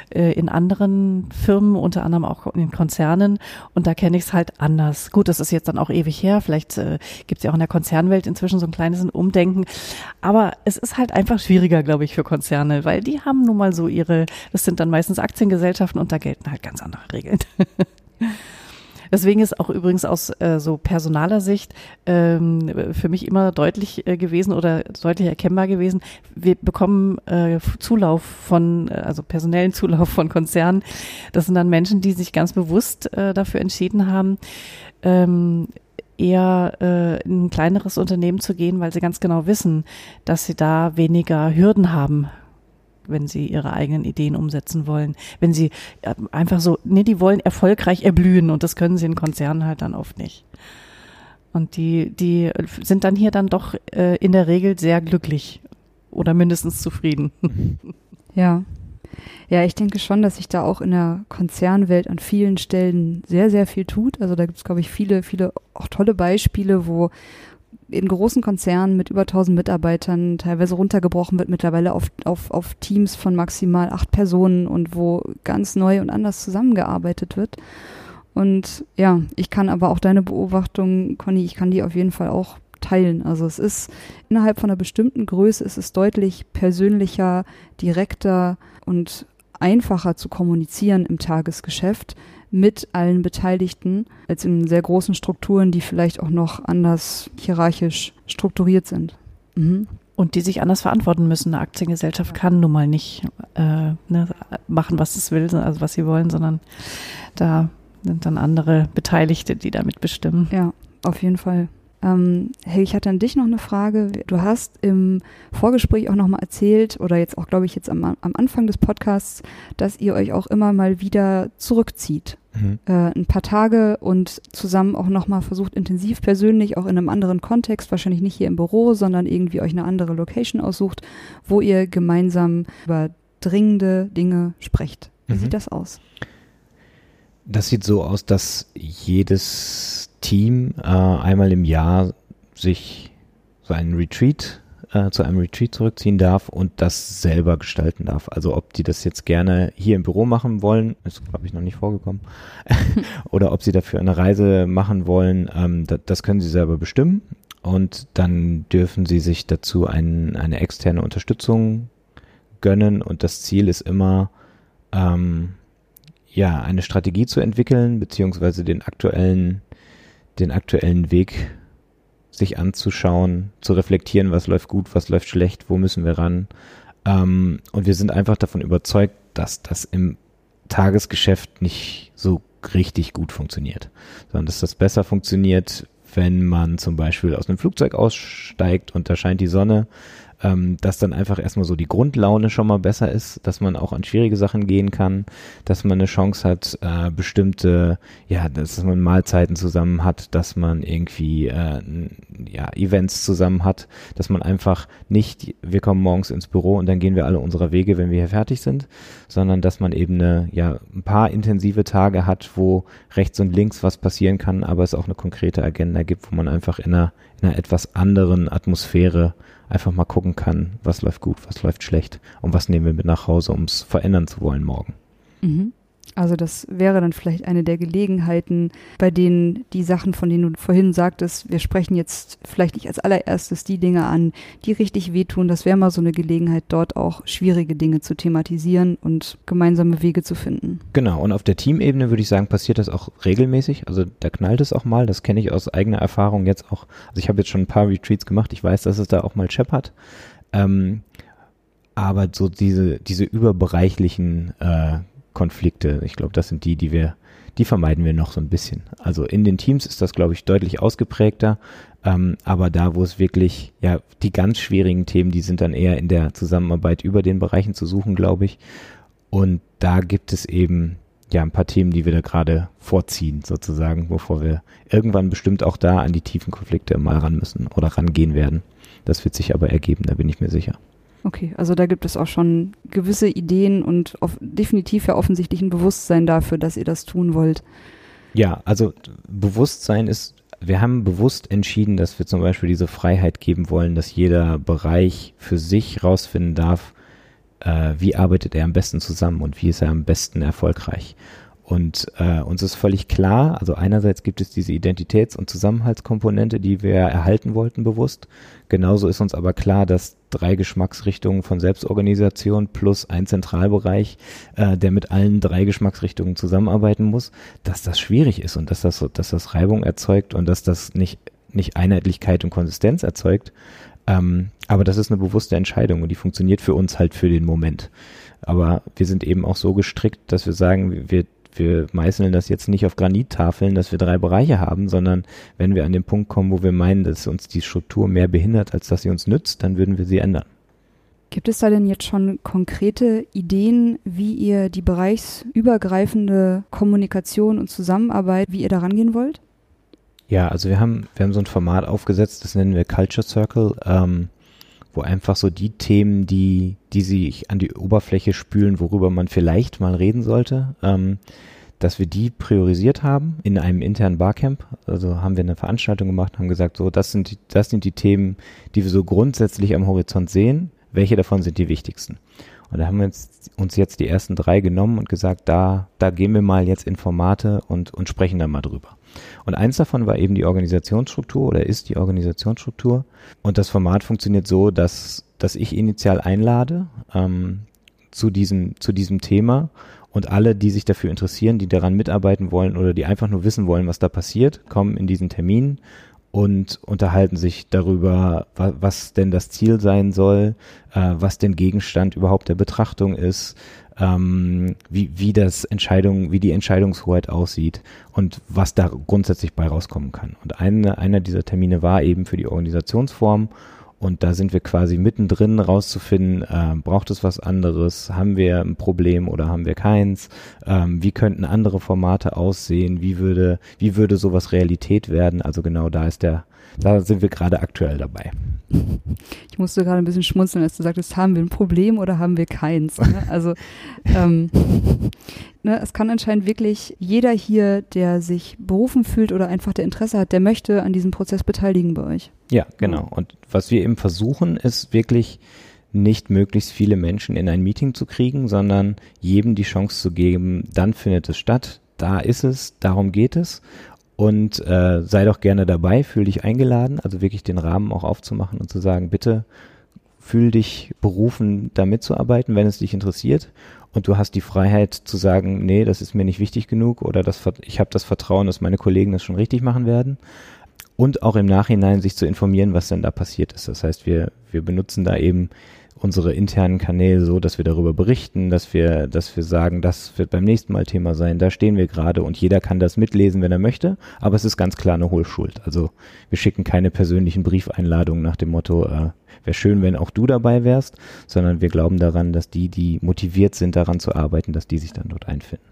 äh, in anderen Firmen, unter anderem auch in Konzernen und da kenne ich es halt anders. Gut, das ist jetzt dann auch ewig her. Vielleicht äh, gibt es ja auch in der Konzernwelt inzwischen so ein kleines Umdenken. Aber es ist halt einfach schwieriger, glaube ich, für Konzerne, weil die haben nun mal so ihre, das sind dann meistens Aktiengesellschaften und da gelten halt ganz andere Regeln. Deswegen ist auch übrigens aus äh, so personaler Sicht ähm, für mich immer deutlich äh, gewesen oder deutlich erkennbar gewesen, wir bekommen äh, Zulauf von, äh, also personellen Zulauf von Konzernen. Das sind dann Menschen, die sich ganz bewusst äh, dafür entschieden haben, ähm, eher äh, in ein kleineres Unternehmen zu gehen, weil sie ganz genau wissen, dass sie da weniger Hürden haben wenn sie ihre eigenen Ideen umsetzen wollen. Wenn sie äh, einfach so, nee, die wollen erfolgreich erblühen und das können sie in Konzernen halt dann oft nicht. Und die, die sind dann hier dann doch äh, in der Regel sehr glücklich oder mindestens zufrieden. Ja. Ja, ich denke schon, dass sich da auch in der Konzernwelt an vielen Stellen sehr, sehr viel tut. Also da gibt es, glaube ich, viele, viele auch tolle Beispiele, wo in großen Konzernen mit über 1000 Mitarbeitern teilweise runtergebrochen wird, mittlerweile auf, auf, auf Teams von maximal acht Personen und wo ganz neu und anders zusammengearbeitet wird. Und ja, ich kann aber auch deine Beobachtung, Conny, ich kann die auf jeden Fall auch teilen. Also es ist innerhalb von einer bestimmten Größe ist es deutlich persönlicher, direkter und einfacher zu kommunizieren im Tagesgeschäft mit allen Beteiligten als in sehr großen Strukturen, die vielleicht auch noch anders hierarchisch strukturiert sind. Mhm. Und die sich anders verantworten müssen. Eine Aktiengesellschaft kann nun mal nicht äh, ne, machen, was es will, also was sie wollen, sondern da sind dann andere Beteiligte, die damit bestimmen. Ja, auf jeden Fall. Ähm, hey, ich hatte an dich noch eine Frage. Du hast im Vorgespräch auch nochmal erzählt, oder jetzt auch, glaube ich, jetzt am, am Anfang des Podcasts, dass ihr euch auch immer mal wieder zurückzieht. Mhm. Äh, ein paar Tage und zusammen auch nochmal versucht, intensiv persönlich, auch in einem anderen Kontext, wahrscheinlich nicht hier im Büro, sondern irgendwie euch eine andere Location aussucht, wo ihr gemeinsam über dringende Dinge sprecht. Wie mhm. sieht das aus? Das sieht so aus, dass jedes Team äh, einmal im Jahr sich so einen Retreat äh, zu einem Retreat zurückziehen darf und das selber gestalten darf. Also ob die das jetzt gerne hier im Büro machen wollen, ist glaube ich noch nicht vorgekommen, oder ob sie dafür eine Reise machen wollen, ähm, das, das können sie selber bestimmen. Und dann dürfen sie sich dazu ein, eine externe Unterstützung gönnen. Und das Ziel ist immer ähm, ja eine Strategie zu entwickeln beziehungsweise den aktuellen den aktuellen Weg sich anzuschauen, zu reflektieren, was läuft gut, was läuft schlecht, wo müssen wir ran. Ähm, und wir sind einfach davon überzeugt, dass das im Tagesgeschäft nicht so richtig gut funktioniert, sondern dass das besser funktioniert, wenn man zum Beispiel aus einem Flugzeug aussteigt und da scheint die Sonne, ähm, dass dann einfach erstmal so die Grundlaune schon mal besser ist, dass man auch an schwierige Sachen gehen kann, dass man eine Chance hat, äh, bestimmte, ja, dass man Mahlzeiten zusammen hat, dass man irgendwie äh, ja, Events zusammen hat, dass man einfach nicht, wir kommen morgens ins Büro und dann gehen wir alle unserer Wege, wenn wir hier fertig sind, sondern dass man eben eine, ja, ein paar intensive Tage hat, wo rechts und links was passieren kann, aber es auch eine konkrete Agenda gibt, wo man einfach in einer, in einer etwas anderen Atmosphäre einfach mal gucken kann, was läuft gut, was läuft schlecht und was nehmen wir mit nach Hause, um es verändern zu wollen morgen. Mhm. Also das wäre dann vielleicht eine der Gelegenheiten, bei denen die Sachen, von denen du vorhin sagtest, wir sprechen jetzt vielleicht nicht als allererstes die Dinge an, die richtig wehtun. Das wäre mal so eine Gelegenheit, dort auch schwierige Dinge zu thematisieren und gemeinsame Wege zu finden. Genau, und auf der Teamebene würde ich sagen, passiert das auch regelmäßig. Also da knallt es auch mal, das kenne ich aus eigener Erfahrung jetzt auch. Also ich habe jetzt schon ein paar Retreats gemacht, ich weiß, dass es da auch mal scheppert. Ähm, aber so diese, diese überbereichlichen äh, Konflikte. Ich glaube, das sind die, die wir, die vermeiden wir noch so ein bisschen. Also in den Teams ist das, glaube ich, deutlich ausgeprägter. Ähm, aber da, wo es wirklich, ja, die ganz schwierigen Themen, die sind dann eher in der Zusammenarbeit über den Bereichen zu suchen, glaube ich. Und da gibt es eben ja ein paar Themen, die wir da gerade vorziehen, sozusagen, bevor wir irgendwann bestimmt auch da an die tiefen Konflikte mal ran müssen oder rangehen werden. Das wird sich aber ergeben, da bin ich mir sicher. Okay, also da gibt es auch schon gewisse Ideen und definitiv ja offensichtlich ein Bewusstsein dafür, dass ihr das tun wollt. Ja, also Bewusstsein ist, wir haben bewusst entschieden, dass wir zum Beispiel diese Freiheit geben wollen, dass jeder Bereich für sich rausfinden darf, äh, wie arbeitet er am besten zusammen und wie ist er am besten erfolgreich. Und äh, uns ist völlig klar, also einerseits gibt es diese Identitäts- und Zusammenhaltskomponente, die wir erhalten wollten bewusst. Genauso ist uns aber klar, dass drei Geschmacksrichtungen von Selbstorganisation plus ein Zentralbereich, äh, der mit allen drei Geschmacksrichtungen zusammenarbeiten muss, dass das schwierig ist und dass das, dass das Reibung erzeugt und dass das nicht, nicht Einheitlichkeit und Konsistenz erzeugt. Ähm, aber das ist eine bewusste Entscheidung und die funktioniert für uns halt für den Moment. Aber wir sind eben auch so gestrickt, dass wir sagen, wir wir meißeln das jetzt nicht auf Granittafeln, dass wir drei Bereiche haben, sondern wenn wir an den Punkt kommen, wo wir meinen, dass uns die Struktur mehr behindert, als dass sie uns nützt, dann würden wir sie ändern. Gibt es da denn jetzt schon konkrete Ideen, wie ihr die bereichsübergreifende Kommunikation und Zusammenarbeit, wie ihr da rangehen wollt? Ja, also wir haben, wir haben so ein Format aufgesetzt, das nennen wir Culture Circle. Ähm, wo einfach so die Themen, die, die sich an die Oberfläche spülen, worüber man vielleicht mal reden sollte, ähm, dass wir die priorisiert haben in einem internen Barcamp. Also haben wir eine Veranstaltung gemacht, haben gesagt, so, das sind, das sind die Themen, die wir so grundsätzlich am Horizont sehen. Welche davon sind die wichtigsten? Und da haben wir uns, jetzt die ersten drei genommen und gesagt, da, da gehen wir mal jetzt in Formate und, und sprechen da mal drüber. Und eins davon war eben die Organisationsstruktur oder ist die Organisationsstruktur. Und das Format funktioniert so, dass, dass ich initial einlade ähm, zu, diesem, zu diesem Thema und alle, die sich dafür interessieren, die daran mitarbeiten wollen oder die einfach nur wissen wollen, was da passiert, kommen in diesen Termin und unterhalten sich darüber, was, denn das Ziel sein soll, äh, was denn Gegenstand überhaupt der Betrachtung ist, ähm, wie, wie das Entscheidung, wie die Entscheidungshoheit aussieht und was da grundsätzlich bei rauskommen kann. Und eine, einer dieser Termine war eben für die Organisationsform und da sind wir quasi mittendrin rauszufinden, äh, braucht es was anderes, haben wir ein Problem oder haben wir keins, ähm, wie könnten andere Formate aussehen, wie würde, wie würde sowas Realität werden. Also genau da ist der, da sind wir gerade aktuell dabei. Ich musste gerade ein bisschen schmunzeln, als du sagtest, haben wir ein Problem oder haben wir keins? Ne? Also ähm, ne, es kann anscheinend wirklich jeder hier, der sich berufen fühlt oder einfach der Interesse hat, der möchte an diesem Prozess beteiligen bei euch. Ja, genau. Und was wir eben versuchen, ist wirklich nicht möglichst viele Menschen in ein Meeting zu kriegen, sondern jedem die Chance zu geben, dann findet es statt, da ist es, darum geht es und äh, sei doch gerne dabei, fühl dich eingeladen, also wirklich den Rahmen auch aufzumachen und zu sagen, bitte fühl dich berufen, da mitzuarbeiten, wenn es dich interessiert. Und du hast die Freiheit zu sagen, nee, das ist mir nicht wichtig genug oder das, ich habe das Vertrauen, dass meine Kollegen das schon richtig machen werden. Und auch im Nachhinein sich zu informieren, was denn da passiert ist. Das heißt, wir, wir benutzen da eben unsere internen Kanäle so, dass wir darüber berichten, dass wir, dass wir sagen, das wird beim nächsten Mal Thema sein, da stehen wir gerade und jeder kann das mitlesen, wenn er möchte, aber es ist ganz klar eine Hohlschuld. Also wir schicken keine persönlichen Briefeinladungen nach dem Motto, äh, wäre schön, wenn auch du dabei wärst, sondern wir glauben daran, dass die, die motiviert sind, daran zu arbeiten, dass die sich dann dort einfinden.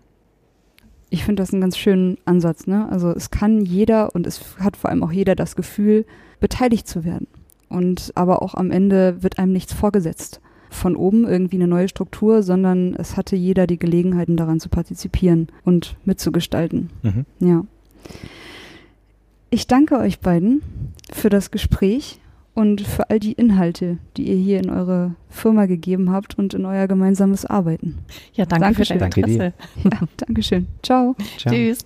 Ich finde das einen ganz schönen Ansatz, ne? Also es kann jeder und es hat vor allem auch jeder das Gefühl, beteiligt zu werden und aber auch am Ende wird einem nichts vorgesetzt von oben irgendwie eine neue Struktur, sondern es hatte jeder die Gelegenheiten daran zu partizipieren und mitzugestalten. Mhm. Ja. Ich danke euch beiden für das Gespräch und für all die Inhalte, die ihr hier in eure Firma gegeben habt und in euer gemeinsames Arbeiten. Ja, danke Dankeschön. für dein Danke Interesse. Dir. Ja, Dankeschön. Ciao. Ciao. Tschüss.